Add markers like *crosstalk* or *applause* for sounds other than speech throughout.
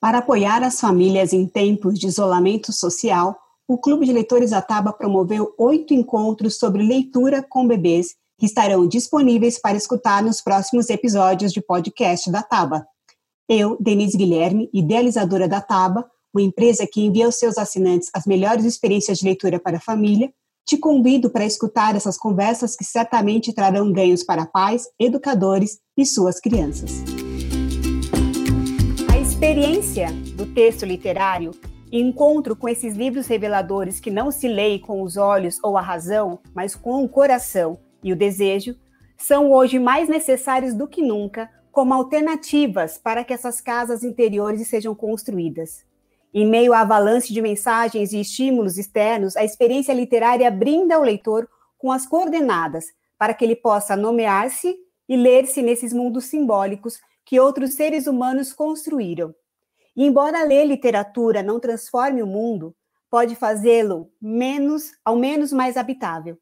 Para apoiar as famílias em tempos de isolamento social, o Clube de Leitores Ataba promoveu oito encontros sobre leitura com bebês que estarão disponíveis para escutar nos próximos episódios de podcast da Taba. Eu, Denise Guilherme, idealizadora da Taba, uma empresa que envia aos seus assinantes as melhores experiências de leitura para a família, te convido para escutar essas conversas que certamente trarão ganhos para pais, educadores e suas crianças experiência do texto literário e encontro com esses livros reveladores que não se leem com os olhos ou a razão, mas com o coração e o desejo, são hoje mais necessários do que nunca como alternativas para que essas casas interiores sejam construídas. Em meio à avalanche de mensagens e estímulos externos, a experiência literária brinda ao leitor com as coordenadas para que ele possa nomear-se e ler-se nesses mundos simbólicos que outros seres humanos construíram. E embora ler literatura não transforme o mundo, pode fazê-lo menos, ao menos mais habitável,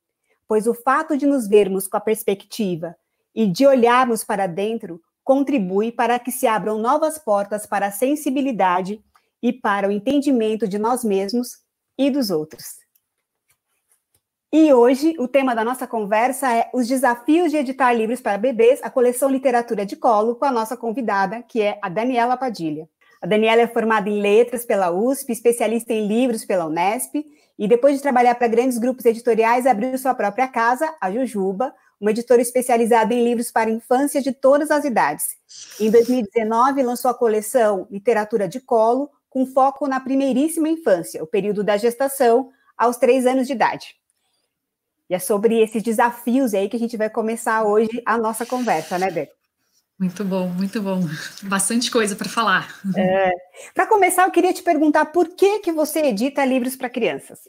pois o fato de nos vermos com a perspectiva e de olharmos para dentro contribui para que se abram novas portas para a sensibilidade e para o entendimento de nós mesmos e dos outros. E hoje o tema da nossa conversa é os desafios de editar livros para bebês, a coleção Literatura de Colo, com a nossa convidada, que é a Daniela Padilha. A Daniela é formada em letras pela USP, especialista em livros pela Unesp, e depois de trabalhar para grandes grupos editoriais, abriu sua própria casa, a Jujuba, uma editora especializada em livros para infância de todas as idades. Em 2019, lançou a coleção Literatura de Colo, com foco na primeiríssima infância, o período da gestação aos três anos de idade. E é sobre esses desafios aí que a gente vai começar hoje a nossa conversa, né, Beto? Muito bom, muito bom. Bastante coisa para falar. É, para começar, eu queria te perguntar por que, que você edita livros para crianças?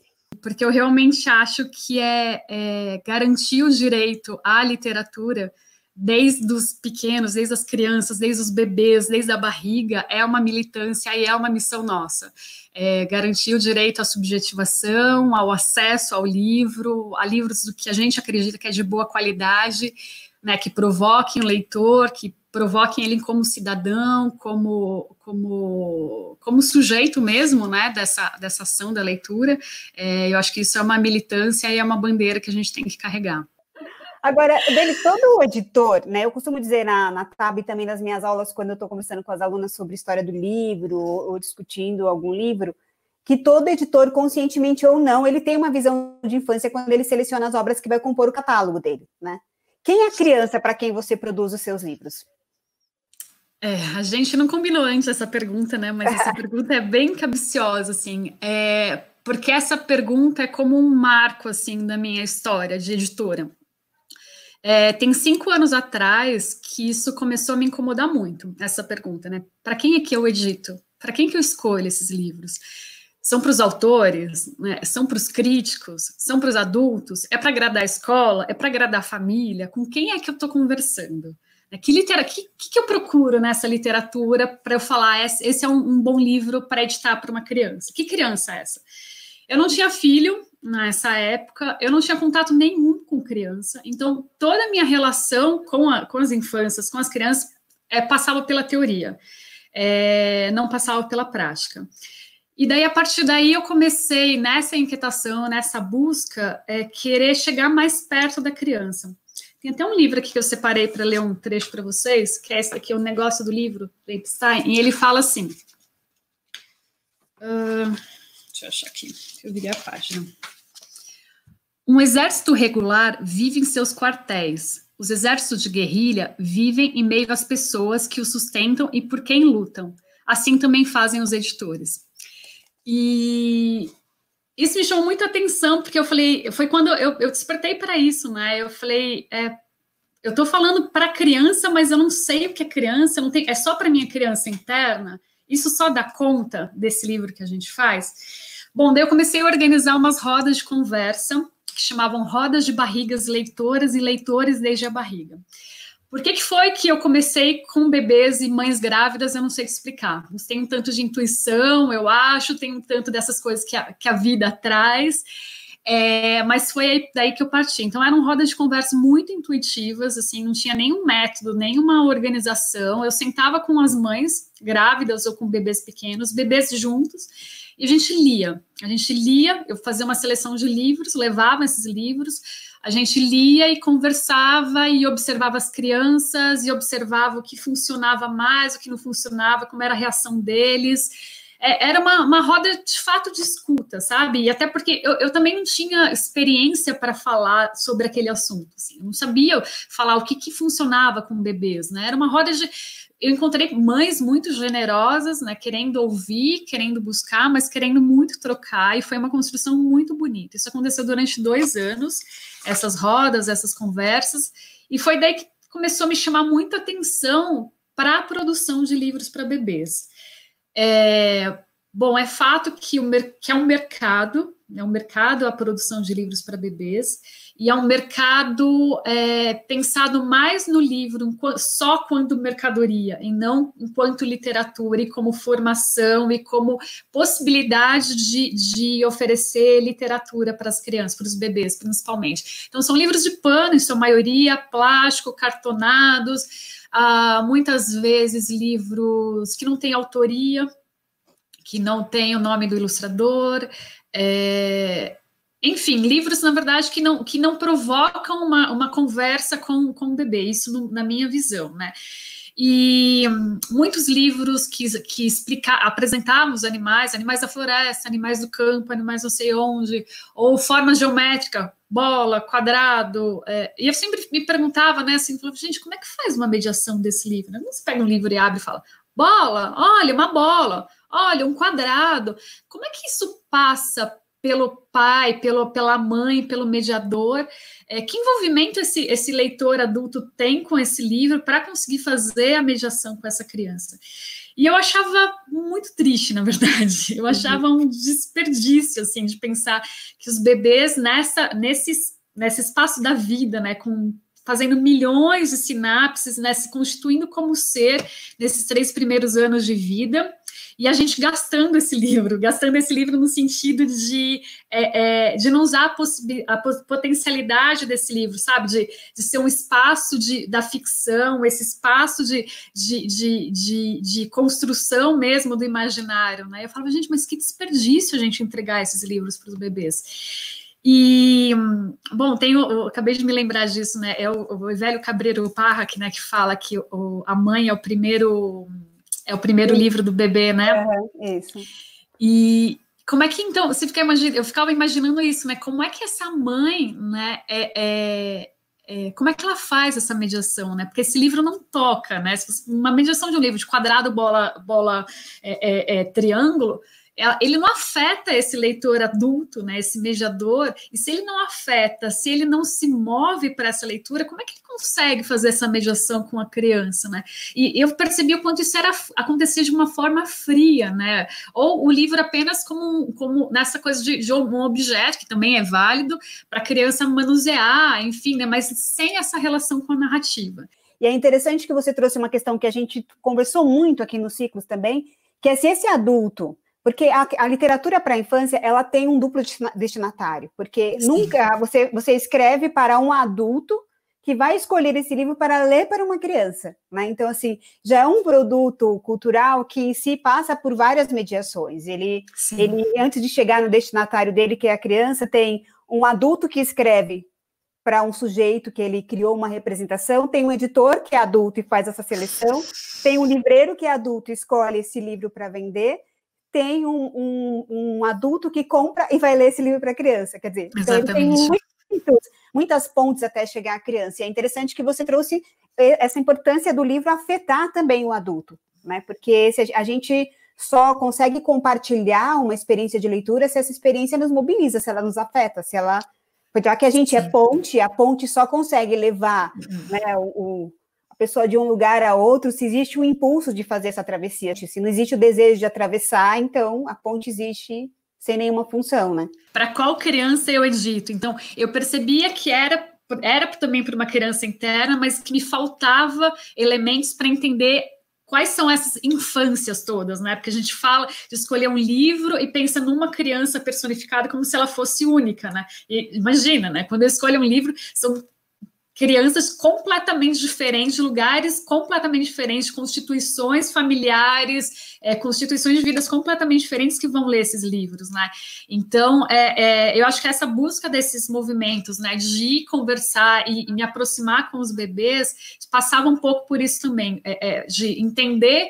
Porque eu realmente acho que é, é garantir o direito à literatura desde os pequenos, desde as crianças, desde os bebês, desde a barriga, é uma militância e é uma missão nossa. É garantir o direito à subjetivação, ao acesso ao livro, a livros do que a gente acredita que é de boa qualidade, né, que provoquem o leitor, que provoquem ele como cidadão, como, como, como sujeito mesmo, né, dessa, dessa ação da leitura. É, eu acho que isso é uma militância e é uma bandeira que a gente tem que carregar. Agora, dele, todo o editor, né? Eu costumo dizer na, na TAB e também nas minhas aulas, quando eu estou conversando com as alunas sobre história do livro ou, ou discutindo algum livro, que todo editor, conscientemente ou não, ele tem uma visão de infância quando ele seleciona as obras que vai compor o catálogo dele, né? Quem é a criança para quem você produz os seus livros? É, a gente não combinou antes essa pergunta, né? Mas essa *laughs* pergunta é bem cabiciosa, assim. É, porque essa pergunta é como um marco, assim, da minha história de editora. É, tem cinco anos atrás que isso começou a me incomodar muito, essa pergunta, né? Para quem é que eu edito? Para quem que eu escolho esses livros? São para os autores? Né? São para os críticos? São para os adultos? É para agradar a escola? É para agradar a família? Com quem é que eu estou conversando? Né? Que, litera que, que eu procuro nessa literatura para eu falar esse é um, um bom livro para editar para uma criança? Que criança é essa? Eu não tinha filho, nessa época, eu não tinha contato nenhum com criança, então toda a minha relação com, a, com as infâncias, com as crianças, é, passava pela teoria, é, não passava pela prática. E daí, a partir daí, eu comecei nessa inquietação, nessa busca, é, querer chegar mais perto da criança. Tem até um livro aqui que eu separei para ler um trecho para vocês, que é esse aqui, o negócio do livro, Epstein, e ele fala assim. Uh, Deixa eu achar aqui, eu virei a página. Um exército regular vive em seus quartéis. Os exércitos de guerrilha vivem em meio às pessoas que o sustentam e por quem lutam. Assim também fazem os editores. E isso me chamou muita atenção, porque eu falei, foi quando eu, eu despertei para isso, né? Eu falei, é, eu estou falando para criança, mas eu não sei o que é criança, não tem, é só para minha criança interna. Isso só dá conta desse livro que a gente faz. Bom, daí eu comecei a organizar umas rodas de conversa que chamavam Rodas de Barrigas Leitoras e Leitores desde a Barriga. Por que, que foi que eu comecei com bebês e mães grávidas? Eu não sei explicar. Tem um tanto de intuição, eu acho, tem um tanto dessas coisas que a, que a vida traz. É, mas foi daí que eu parti. Então eram rodas de conversa muito intuitivas, assim, não tinha nenhum método, nenhuma organização. Eu sentava com as mães grávidas ou com bebês pequenos, bebês juntos, e a gente lia. A gente lia, eu fazia uma seleção de livros, levava esses livros, a gente lia e conversava e observava as crianças e observava o que funcionava mais, o que não funcionava, como era a reação deles é, era uma, uma roda de fato de escuta, sabe? E até porque eu, eu também não tinha experiência para falar sobre aquele assunto, assim, eu não sabia falar o que, que funcionava com bebês, né? Era uma roda de. Eu encontrei mães muito generosas, né? Querendo ouvir, querendo buscar, mas querendo muito trocar, e foi uma construção muito bonita. Isso aconteceu durante dois anos, essas rodas, essas conversas, e foi daí que começou a me chamar muita atenção para a produção de livros para bebês. É, bom, é fato que, o, que é um mercado, é um mercado a produção de livros para bebês, e é um mercado é, pensado mais no livro só quando mercadoria, e não enquanto literatura, e como formação, e como possibilidade de, de oferecer literatura para as crianças, para os bebês, principalmente. Então, são livros de pano, em sua maioria, plástico, cartonados, ah, muitas vezes livros que não têm autoria, que não tem o nome do ilustrador, é, enfim, livros, na verdade, que não, que não provocam uma, uma conversa com, com o bebê, isso no, na minha visão, né? E muitos livros que, que explica, apresentavam os animais, animais da floresta, animais do campo, animais não sei onde, ou forma geométrica, bola, quadrado. É, e eu sempre me perguntava, né, assim, falava, gente, como é que faz uma mediação desse livro? Né? Você pega um livro e abre e fala, bola, olha, uma bola, olha, um quadrado. Como é que isso passa pelo pai, pelo, pela mãe, pelo mediador? É, que envolvimento esse, esse leitor adulto tem com esse livro para conseguir fazer a mediação com essa criança? E eu achava muito triste, na verdade. Eu uhum. achava um desperdício, assim, de pensar que os bebês nessa, nesse, nesse espaço da vida, né, com fazendo milhões de sinapses, né, se constituindo como ser nesses três primeiros anos de vida, e a gente gastando esse livro, gastando esse livro no sentido de, é, é, de não usar a, a, potencialidade desse livro, sabe? De, de ser um espaço de, da ficção, esse espaço de, de, de, de, de construção mesmo do imaginário, né? Eu falava, gente, mas que desperdício a gente entregar esses livros para os bebês. E, bom, tenho, acabei de me lembrar disso, né? É o, o velho Cabreiro Parra, que, né, que fala que o, a mãe é o primeiro é o primeiro Sim. livro do bebê, né? É, isso. E como é que então, você fica imaginando, eu ficava imaginando isso, né? Como é que essa mãe, né, é, é, é, como é que ela faz essa mediação, né? Porque esse livro não toca, né? Uma mediação de um livro de quadrado, bola, bola, é, é, é triângulo, ele não afeta esse leitor adulto, né, esse mediador, e se ele não afeta, se ele não se move para essa leitura, como é que ele consegue fazer essa mediação com a criança, né? E eu percebi o quanto isso era acontecer de uma forma fria, né? Ou o livro apenas como, como nessa coisa de, de um objeto, que também é válido, para a criança manusear, enfim, né? Mas sem essa relação com a narrativa. E é interessante que você trouxe uma questão que a gente conversou muito aqui nos ciclos também, que é se esse adulto porque a, a literatura para a infância ela tem um duplo destinatário, porque Sim. nunca você, você escreve para um adulto que vai escolher esse livro para ler para uma criança, né? Então, assim, já é um produto cultural que em si passa por várias mediações. Ele, ele antes de chegar no destinatário dele, que é a criança, tem um adulto que escreve para um sujeito que ele criou uma representação, tem um editor que é adulto e faz essa seleção, tem um livreiro que é adulto e escolhe esse livro para vender, tem um, um, um, adulto que compra e vai ler esse livro para a criança. Quer dizer, então tem muitos, muitas pontes até chegar à criança. E é interessante que você trouxe essa importância do livro afetar também o adulto, né? Porque se a gente só consegue compartilhar uma experiência de leitura se essa experiência nos mobiliza, se ela nos afeta, se ela. Já que a gente é é ponte, a ponte só consegue levar uhum. né, o, pessoa de um lugar a outro, se existe um impulso de fazer essa travessia. Se não existe o desejo de atravessar, então a ponte existe sem nenhuma função, né? Para qual criança eu edito? Então, eu percebia que era era também para uma criança interna, mas que me faltava elementos para entender quais são essas infâncias todas, né? Porque a gente fala de escolher um livro e pensa numa criança personificada como se ela fosse única, né? E imagina, né? Quando eu escolho um livro, são crianças completamente diferentes, lugares completamente diferentes, constituições familiares, é, constituições de vidas completamente diferentes que vão ler esses livros, né? Então, é, é, eu acho que essa busca desses movimentos, né, de conversar e, e me aproximar com os bebês, passava um pouco por isso também, é, é, de entender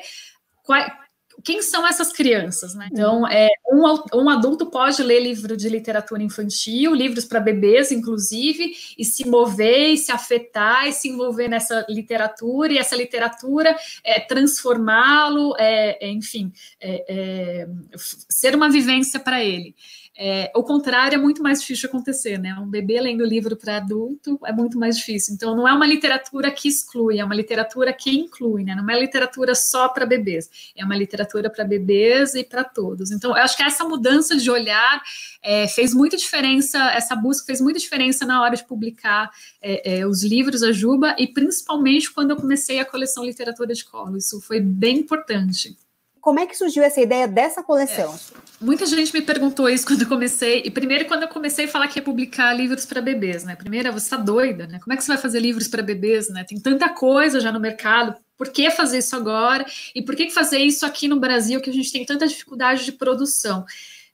quem são essas crianças, né? Então, é, um, um, adulto pode ler livro de literatura infantil, livros para bebês, inclusive, e se mover, e se afetar, e se envolver nessa literatura, e essa literatura é, transformá-lo, é, é enfim, é, é, ser uma vivência para ele. É, o contrário é muito mais difícil de acontecer, né? Um bebê lendo livro para adulto é muito mais difícil. Então, não é uma literatura que exclui, é uma literatura que inclui, né? Não é literatura só para bebês, é uma literatura para bebês e para todos. Então, eu acho que essa mudança de olhar é, fez muita diferença, essa busca fez muita diferença na hora de publicar é, é os livros da Juba e principalmente quando eu comecei a coleção Literatura de Colo. Isso foi bem importante. Como é que surgiu essa ideia dessa coleção? É, muita gente me perguntou isso quando eu comecei. E primeiro, quando eu comecei a falar que ia publicar livros para bebês, né? Primeiro, você está doida, né? Como é que você vai fazer livros para bebês, né? Tem tanta coisa já no mercado. Por que fazer isso agora? E por que fazer isso aqui no Brasil, que a gente tem tanta dificuldade de produção?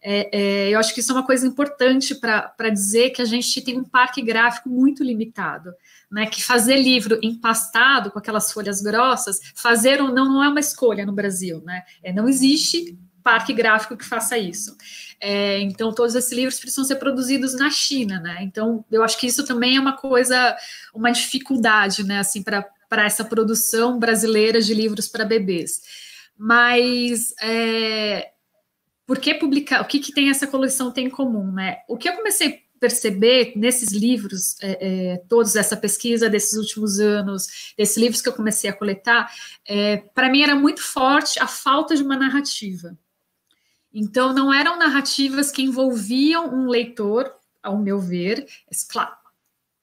É, é, eu acho que isso é uma coisa importante para dizer que a gente tem um parque gráfico muito limitado né, que fazer livro empastado com aquelas folhas grossas, fazer ou não não é uma escolha no Brasil, né? É, não existe parque gráfico que faça isso. É, então, todos esses livros precisam ser produzidos na China, né? Então, eu acho que isso também é uma coisa, uma dificuldade, né, assim, para essa produção brasileira de livros para bebês. Mas é, por que publicar? O que, que tem essa coleção tem em comum, né? O que eu comecei perceber nesses livros, é, é, todos essa pesquisa desses últimos anos, desses livros que eu comecei a coletar, é, para mim era muito forte a falta de uma narrativa. Então, não eram narrativas que envolviam um leitor, ao meu ver, claro,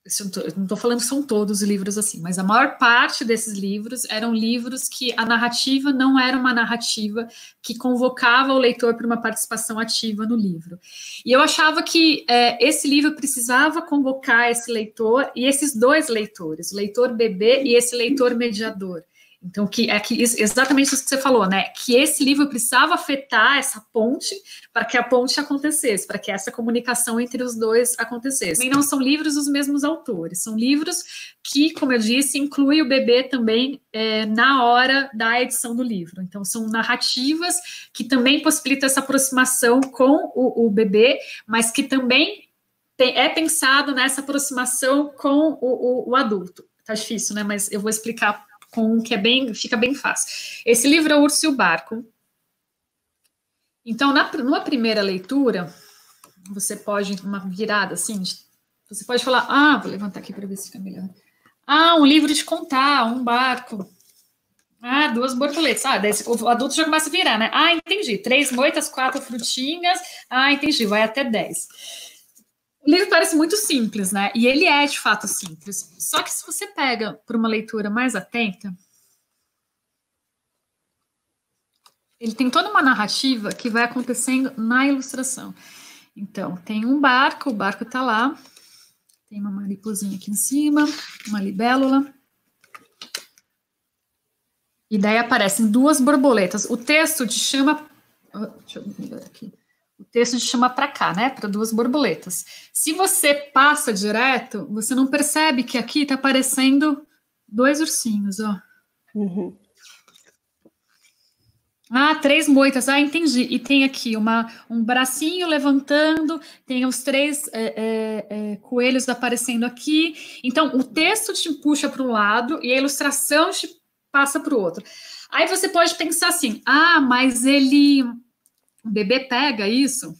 não estou falando que são todos livros assim, mas a maior parte desses livros eram livros que a narrativa não era uma narrativa que convocava o leitor para uma participação ativa no livro. E eu achava que é, esse livro precisava convocar esse leitor e esses dois leitores, o leitor bebê e esse leitor mediador. Então, que é que exatamente isso que você falou, né? Que esse livro precisava afetar essa ponte para que a ponte acontecesse, para que essa comunicação entre os dois acontecesse. E não são livros dos mesmos autores, são livros que, como eu disse, inclui o bebê também é, na hora da edição do livro. Então, são narrativas que também possibilitam essa aproximação com o, o bebê, mas que também é pensado nessa aproximação com o, o, o adulto. Tá difícil, né? Mas eu vou explicar com que é bem, fica bem fácil. Esse livro é o Urso e o Barco. Então, na, numa primeira leitura, você pode, uma virada assim, você pode falar, ah, vou levantar aqui para ver se fica melhor. Ah, um livro de contar, um barco. Ah, duas borboletas. Ah, daí o adulto já começa a virar, né? Ah, entendi. Três moitas, quatro frutinhas. Ah, entendi. Vai até dez. O livro parece muito simples, né? E ele é de fato simples. Só que se você pega para uma leitura mais atenta, ele tem toda uma narrativa que vai acontecendo na ilustração. Então, tem um barco, o barco está lá, tem uma mariposinha aqui em cima, uma libélula. E daí aparecem duas borboletas. O texto te chama. Deixa eu melhorar aqui o texto te chama para cá, né? Para duas borboletas. Se você passa direto, você não percebe que aqui está aparecendo dois ursinhos, ó. Uhum. Ah, três moitas. Ah, entendi. E tem aqui uma, um bracinho levantando, tem os três é, é, é, coelhos aparecendo aqui. Então, o texto te puxa para um lado e a ilustração te passa para o outro. Aí você pode pensar assim: ah, mas ele o bebê pega isso.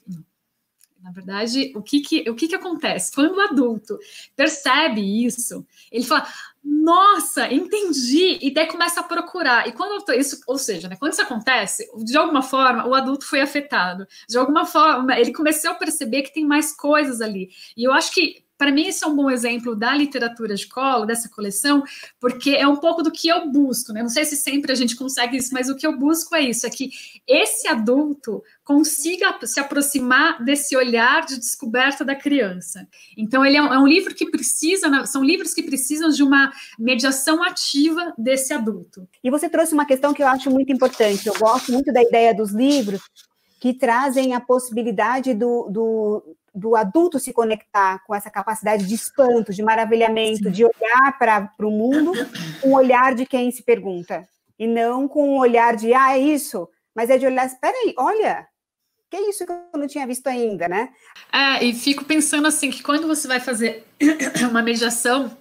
Na verdade, o que que, o que que acontece? Quando o adulto percebe isso, ele fala, nossa, entendi, e daí começa a procurar. E quando isso, ou seja, né, quando isso acontece, de alguma forma, o adulto foi afetado. De alguma forma, ele começou a perceber que tem mais coisas ali. E eu acho que para mim, isso é um bom exemplo da literatura de colo, dessa coleção, porque é um pouco do que eu busco, né? Não sei se sempre a gente consegue isso, mas o que eu busco é isso: é que esse adulto consiga se aproximar desse olhar de descoberta da criança. Então, ele é um, é um livro que precisa, são livros que precisam de uma mediação ativa desse adulto. E você trouxe uma questão que eu acho muito importante. Eu gosto muito da ideia dos livros que trazem a possibilidade do, do, do adulto se conectar com essa capacidade de espanto, de maravilhamento, Sim. de olhar para o mundo com o olhar de quem se pergunta. E não com o olhar de, ah, é isso, mas é de olhar, espera aí, olha, que é isso que eu não tinha visto ainda, né? É, e fico pensando assim, que quando você vai fazer *clears throat* uma mediação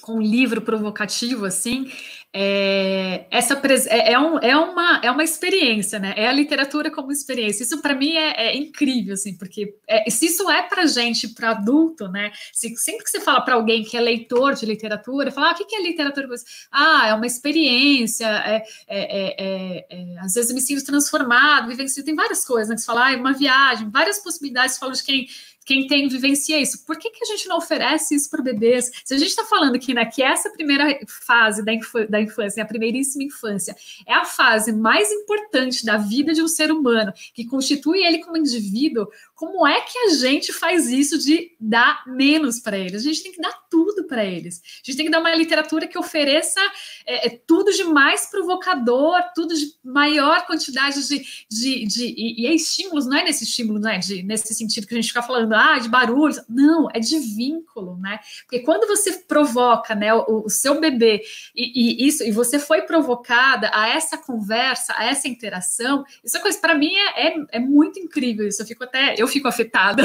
com um livro provocativo, assim, é, essa é, é, um, é, uma, é uma experiência, né? É a literatura como experiência. Isso para mim é, é, incrível, assim, porque é, se isso é para gente, para adulto, né? Se, sempre que você fala para alguém que é leitor de literatura, fala, ah, o que é literatura? Ah, é uma experiência, é, é, é, às vezes eu me sinto transformado, vivencio, tem várias coisas, né? Que você fala, ah, é uma viagem, várias possibilidades, falo de quem quem tem vivencia isso. Por que, que a gente não oferece isso para bebês? Se a gente está falando que, né, que essa primeira fase da, da infância, a primeiríssima infância, é a fase mais importante da vida de um ser humano, que constitui ele como indivíduo, como é que a gente faz isso de dar menos para eles? A gente tem que dar tudo para eles. A gente tem que dar uma literatura que ofereça é, é, tudo de mais provocador, tudo de maior quantidade de. de, de e, e, é estímulos, não é nesse estímulo, não é de, nesse sentido que a gente fica falando, ah, de barulhos. Não, é de vínculo, né? Porque quando você provoca né, o, o seu bebê e, e, isso, e você foi provocada a essa conversa, a essa interação, isso é coisa, para mim, é, é, é muito incrível isso. Eu fico até. Eu fico afetada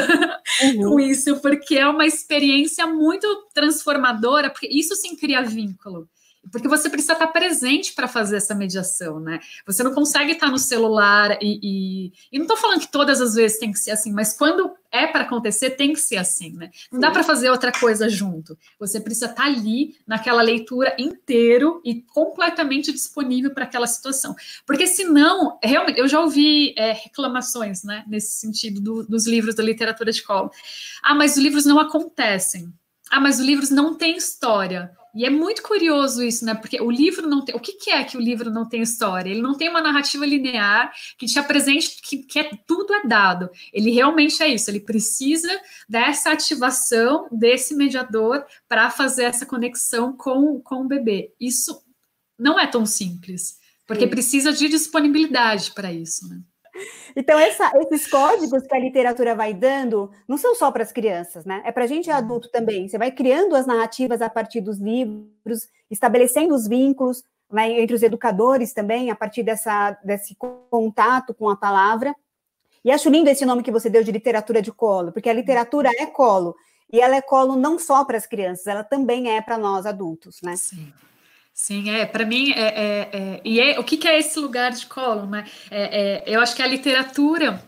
uhum. *laughs* com isso, porque é uma experiência muito transformadora, porque isso sim cria vínculo. Porque você precisa estar presente para fazer essa mediação, né? Você não consegue estar no celular e. E, e não estou falando que todas as vezes tem que ser assim, mas quando é para acontecer, tem que ser assim, né? Não dá para fazer outra coisa junto. Você precisa estar ali naquela leitura inteiro e completamente disponível para aquela situação. Porque senão, realmente, eu já ouvi é, reclamações, né, nesse sentido do, dos livros da literatura de colo. Ah, mas os livros não acontecem. Ah, mas os livros não têm história. E é muito curioso isso, né? Porque o livro não tem. O que, que, é que o livro não tem história? Ele não tem uma narrativa linear que te apresente que, que é, tudo é dado. Ele realmente é isso. Ele precisa dessa ativação desse mediador para fazer essa conexão com, com o bebê. Isso não é tão simples, porque Sim. precisa de disponibilidade para isso, né? Então, essa, esses códigos que a literatura vai dando não são só para as crianças, né? É para a gente adulto também. Você vai criando as narrativas a partir dos livros, estabelecendo os vínculos né, entre os educadores também, a partir dessa, desse contato com a palavra. E acho lindo esse nome que você deu de literatura de colo, porque a literatura é colo. E ela é colo não só para as crianças, ela também é para nós adultos, né? Sim. Sim, é, para mim, é, é, é, e é, o que, que é esse lugar de colo, né? É, é, eu acho que a literatura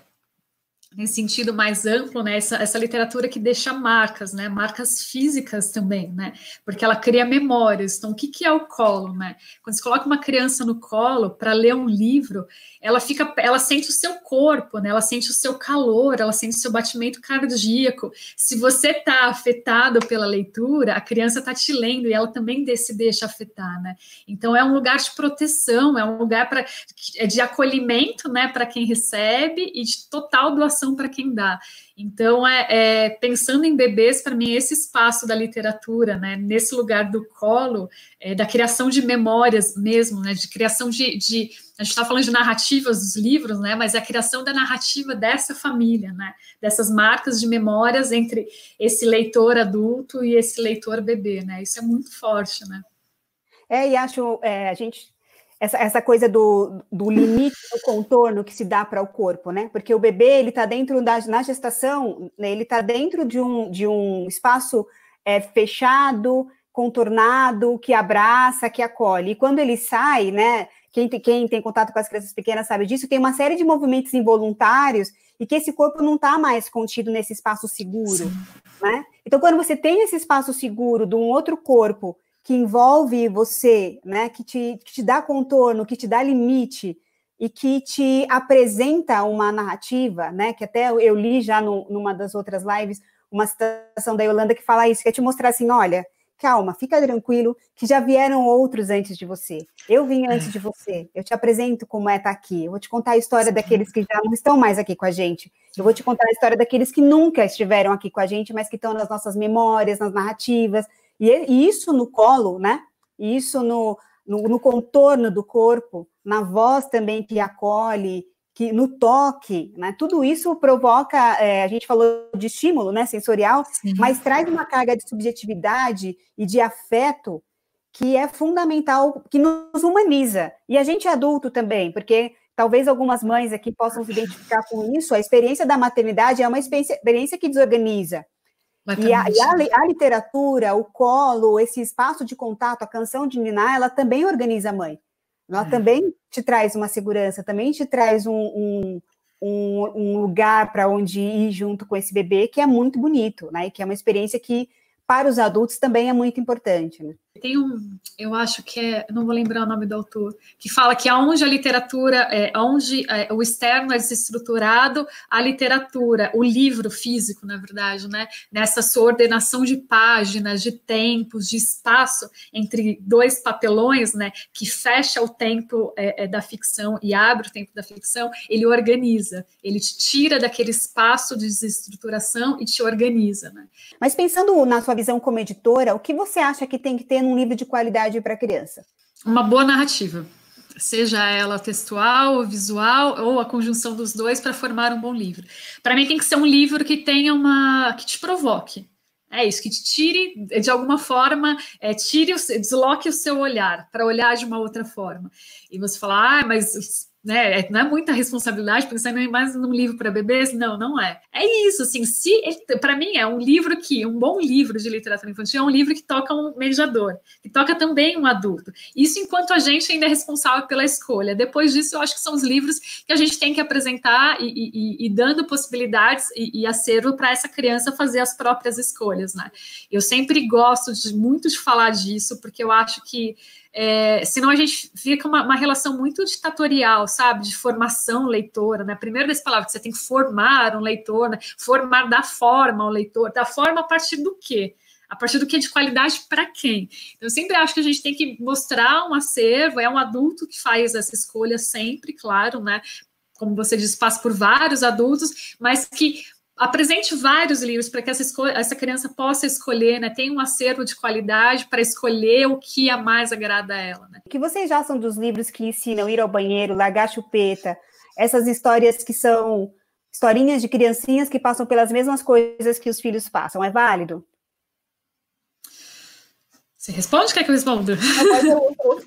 nesse sentido mais amplo, né, essa, essa literatura que deixa marcas, né, marcas físicas também, né, porque ela cria memórias. Então, o que, que é o colo, né? Quando você coloca uma criança no colo para ler um livro, ela fica, ela sente o seu corpo, né, ela sente o seu calor, ela sente o seu batimento cardíaco. Se você está afetado pela leitura, a criança está te lendo e ela também se deixa afetar, né? Então, é um lugar de proteção, é um lugar para é de acolhimento, né, para quem recebe e de total doação para quem dá. Então, é, é pensando em bebês, para mim, esse espaço da literatura, né, nesse lugar do colo, é, da criação de memórias mesmo, né, de criação de, de a gente está falando de narrativas dos livros, né, mas é a criação da narrativa dessa família, né, dessas marcas de memórias entre esse leitor adulto e esse leitor bebê, né, isso é muito forte, né. É, e acho, é, a gente essa, essa coisa do, do limite do contorno que se dá para o corpo, né? Porque o bebê, ele está dentro da, na gestação, né, ele está dentro de um, de um espaço é, fechado, contornado, que abraça, que acolhe. E quando ele sai, né? Quem quem tem contato com as crianças pequenas sabe disso, tem uma série de movimentos involuntários e que esse corpo não está mais contido nesse espaço seguro, né? Então, quando você tem esse espaço seguro de um outro corpo que envolve você, né, que te, que te dá contorno, que te dá limite e que te apresenta uma narrativa, né, que até eu li já no, numa das outras lives, uma citação da Yolanda que fala isso, que é te mostrar assim, olha, calma, fica tranquilo, que já vieram outros antes de você. Eu vim antes de você. Eu te apresento como é estar aqui. Eu vou te contar a história daqueles que já não estão mais aqui com a gente. Eu vou te contar a história daqueles que nunca estiveram aqui com a gente, mas que estão nas nossas memórias, nas narrativas. E, e isso no colo, né? Isso no, no, no contorno do corpo, na voz também que acolhe, que no toque, né? Tudo isso provoca, é, a gente falou de estímulo, né, sensorial, Sim. mas traz uma carga de subjetividade e de afeto que é fundamental, que nos humaniza. E a gente é adulto também, porque talvez algumas mães aqui possam se identificar com isso. A experiência da maternidade é uma experiência que desorganiza. E, a, e a, a, literatura, o colo, esse espaço de contato, a canção de Niná, ela também organiza a mãe. Ela é. também te traz uma segurança, também te traz um, um, um, um lugar para onde ir junto com esse bebê, que é muito bonito, né? E que é uma experiência que, para os adultos, também é muito importante. Né? Tem um, eu acho que é, não vou lembrar o nome do autor, que fala que aonde a literatura, é, onde é, o externo é desestruturado, a literatura, o livro físico, na verdade, né, nessa sua ordenação de páginas, de tempos, de espaço entre dois papelões, né, que fecha o tempo é, é da ficção e abre o tempo da ficção, ele organiza, ele te tira daquele espaço de desestruturação e te organiza, né. Mas pensando na sua visão como editora, o que você acha que tem que ter um livro de qualidade para criança? Uma boa narrativa, seja ela textual, ou visual, ou a conjunção dos dois para formar um bom livro. Para mim tem que ser um livro que tenha uma que te provoque. É isso, que te tire, de alguma forma, é, tire, o, desloque o seu olhar para olhar de uma outra forma. E você fala, ah, mas né? É, não é muita responsabilidade pensar mais num livro para bebês? Não, não é. É isso, assim, se para mim é um livro que, um bom livro de literatura infantil é um livro que toca um mediador, que toca também um adulto. Isso enquanto a gente ainda é responsável pela escolha. Depois disso, eu acho que são os livros que a gente tem que apresentar e, e, e dando possibilidades e, e acervo para essa criança fazer as próprias escolhas, né? Eu sempre gosto de muito de falar disso, porque eu acho que é, senão a gente fica uma, uma, relação muito ditatorial, sabe? De formação leitora, né? Primeiro dessa palavra, que você tem que formar um leitor, né? Formar da forma o leitor. Da forma a partir do quê? A partir do que de qualidade para quem? Então, eu sempre acho que a gente tem que mostrar um acervo, é um adulto que faz essa escolha sempre, claro, né? Como você diz, passa por vários adultos, mas que apresente vários livros para que essa, essa, criança possa escolher, né? Tem um acervo de qualidade para escolher o que a mais agrada a ela. Né? O que vocês já são dos livros que ensinam ir ao banheiro, largar chupeta, essas histórias que são historinhas de criancinhas que passam pelas mesmas coisas que os filhos passam, é válido? Você responde? Quer que eu responda?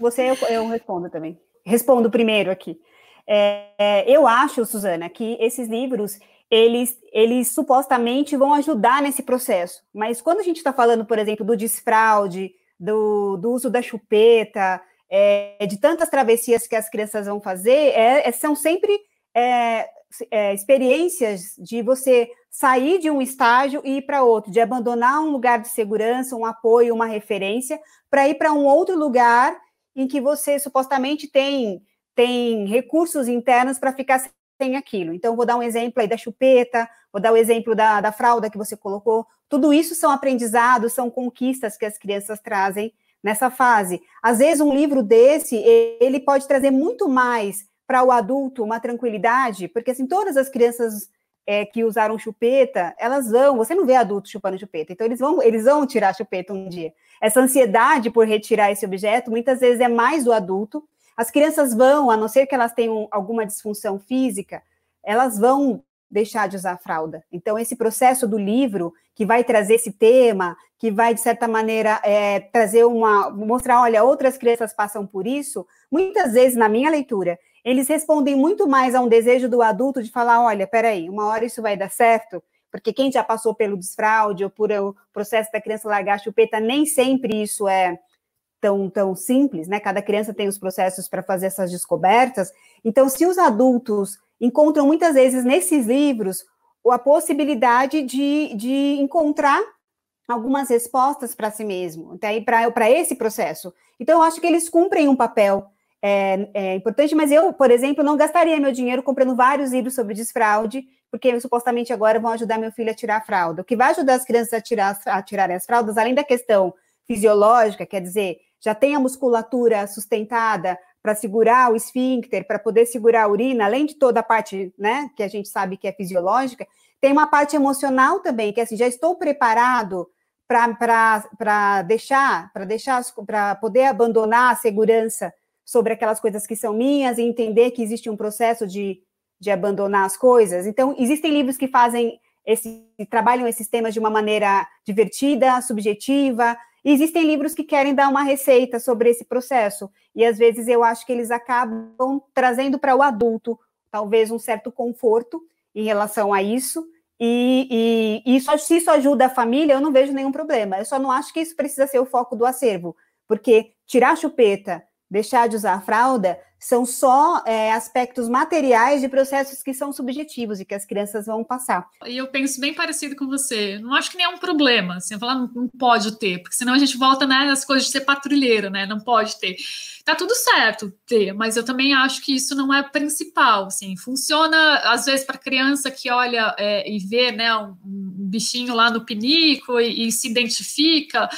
Você, eu, eu respondo também. Respondo primeiro aqui. É, eu acho, Suzana, que esses livros eles, eles supostamente vão ajudar nesse processo. Mas quando a gente está falando, por exemplo, do desfraude, do, do uso da chupeta, é, de tantas travessias que as crianças vão fazer, é, é são sempre é, é, experiências de você sair de um estágio e ir para outro, de abandonar um lugar de segurança, um apoio, uma referência, para ir para um outro lugar em que você supostamente tem, tem recursos internos para ficar tem aquilo. Então, vou dar um exemplo aí da chupeta, vou dar o exemplo da, da fralda que você colocou. Tudo isso são aprendizados, são conquistas que as crianças trazem nessa fase. Às vezes, um livro desse, ele pode trazer muito mais para o adulto uma tranquilidade, porque assim, todas as crianças é, que usaram chupeta, elas vão, você não vê adultos chupando chupeta, então eles vão, eles vão tirar a chupeta um dia. Essa ansiedade por retirar esse objeto, muitas vezes é mais do adulto, as crianças vão, a não ser que elas tenham alguma disfunção física, elas vão deixar de usar fralda. Então, esse processo do livro, que vai trazer esse tema, que vai, de certa maneira, é, trazer uma. mostrar, olha, outras crianças passam por isso, muitas vezes, na minha leitura, eles respondem muito mais a um desejo do adulto de falar: olha, peraí, uma hora isso vai dar certo, porque quem já passou pelo desfraude ou por o processo da criança largar a chupeta, nem sempre isso é tão, tão simples, né? Cada criança tem os processos para fazer essas descobertas. Então, se os adultos encontram muitas vezes nesses livros a possibilidade de, de encontrar algumas respostas para si mesmo, para esse processo. Então, eu acho que eles cumprem um papel é, é, importante, mas eu, por exemplo, não gastaria meu dinheiro comprando vários livros sobre desfraude, porque supostamente agora vão ajudar meu filho a tirar a fralda. O que vai ajudar as crianças a, tirar, a tirarem as fraldas, além da questão fisiológica, quer dizer, já tem a musculatura sustentada para segurar o esfíncter, para poder segurar a urina, além de toda a parte, né, que a gente sabe que é fisiológica, tem uma parte emocional também, que é assim, já estou preparado para deixar, para deixar, para poder abandonar a segurança sobre aquelas coisas que são minhas e entender que existe um processo de, de abandonar as coisas. Então, existem livros que fazem esse, trabalham esses temas de uma maneira divertida, subjetiva. E existem livros que querem dar uma receita sobre esse processo. E às vezes eu acho que eles acabam trazendo para o adulto talvez um certo conforto em relação a isso, e, e, e isso, se isso ajuda a família, eu não vejo nenhum problema. Eu só não acho que isso precisa ser o foco do acervo, porque tirar a chupeta, deixar de usar a fralda, são só é, aspectos materiais de processos que são subjetivos e que as crianças vão passar. E eu penso bem parecido com você. Não acho que nem é um problema, assim, falar não, não pode ter, porque senão a gente volta né, nas coisas de ser patrulheiro, né? Não pode ter. Tá tudo certo ter, mas eu também acho que isso não é principal, assim. Funciona, às vezes, para criança que olha é, e vê né, um, um, bichinho lá no pinico e, e se identifica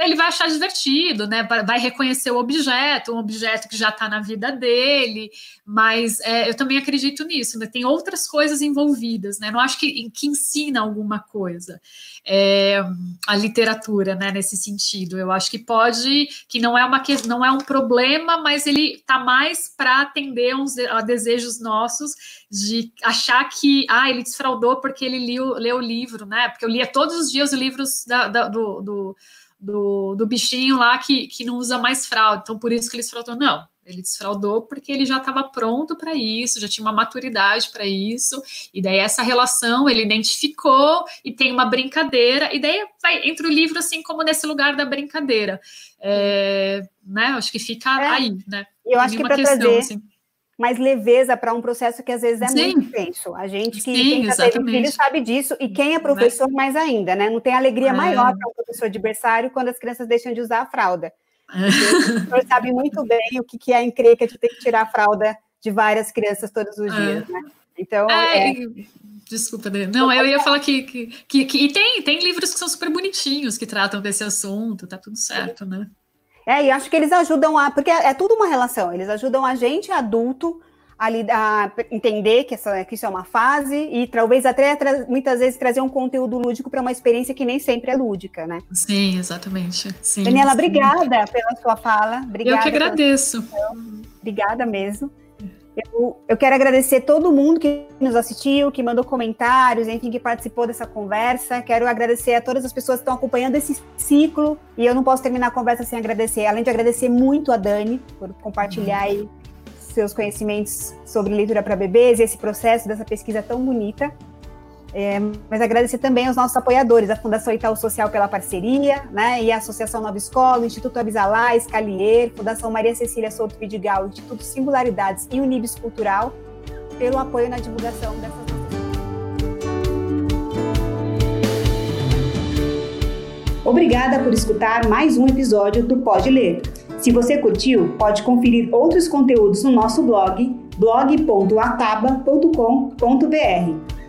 ele vai achar divertido, né? Vai reconhecer o objeto, um objeto que já está na vida dele, mas é, eu também acredito nisso, né? Tem outras coisas envolvidas, né? Não acho que, que ensina alguma coisa é, a literatura, né? Nesse sentido, eu acho que pode, que não é uma não é um problema, mas ele está mais para atender uns, a desejos nossos de achar que ah, ele desfraudou porque ele leu, leu o livro, né? Porque eu lia todos os dias os livros da, da, do, do do, do bichinho lá que, que não usa mais fralda. Então, por isso que ele desfraudou. Não, ele desfraudou porque ele já estava pronto para isso, já tinha uma maturidade para isso, e daí essa relação ele identificou e tem uma brincadeira, e daí vai entre o livro assim como nesse lugar da brincadeira. É, né? Acho que fica é, aí, né? Eu acho que para trazer, assim mais leveza para um processo que às vezes é Sim. muito intenso. A gente que Sim, já teve filho sabe disso, e quem é professor Mas... mais ainda, né? Não tem alegria é. maior para um professor de berçário quando as crianças deixam de usar a fralda. *laughs* É. O professor sabe muito bem o que é a encrenca de ter que tirar a fralda de várias crianças todos os é. dias, né? Então, é, é... Desculpa, não, eu ia falar que, que, que, que, e tem, tem livros que são super bonitinhos que tratam desse assunto, tá tudo certo, né? É, e acho que eles ajudam a. Porque é, é tudo uma relação, eles ajudam a gente, adulto, a, a entender que, essa, que isso é uma fase e talvez até muitas vezes trazer um conteúdo lúdico para uma experiência que nem sempre é lúdica, né? Sim, exatamente. Sim, Daniela, sim. obrigada pela sua fala. Obrigada Eu que agradeço. Obrigada mesmo. Eu, eu, quero agradecer todo mundo que nos assistiu, que mandou comentários, enfim, que participou dessa conversa. Quero agradecer a todas as pessoas que estão acompanhando esse ciclo. E eu não posso terminar a conversa sem agradecer. Além de agradecer muito a Dani por compartilhar uhum. seus conhecimentos sobre leitura para bebês e esse processo dessa pesquisa tão bonita. É, mas agradecer também aos nossos apoiadores, a Fundação Itaú Social pela parceria, né, e a Associação Nova Escola, Instituto Abisalá, Escalier, Fundação Maria Cecília Souto Vidigal, Instituto Singularidades e Unibis Cultural, pelo apoio na divulgação dessas Obrigada por escutar mais um episódio do Pode Ler. Se você curtiu, pode conferir outros conteúdos no nosso blog blog.ataba.com.br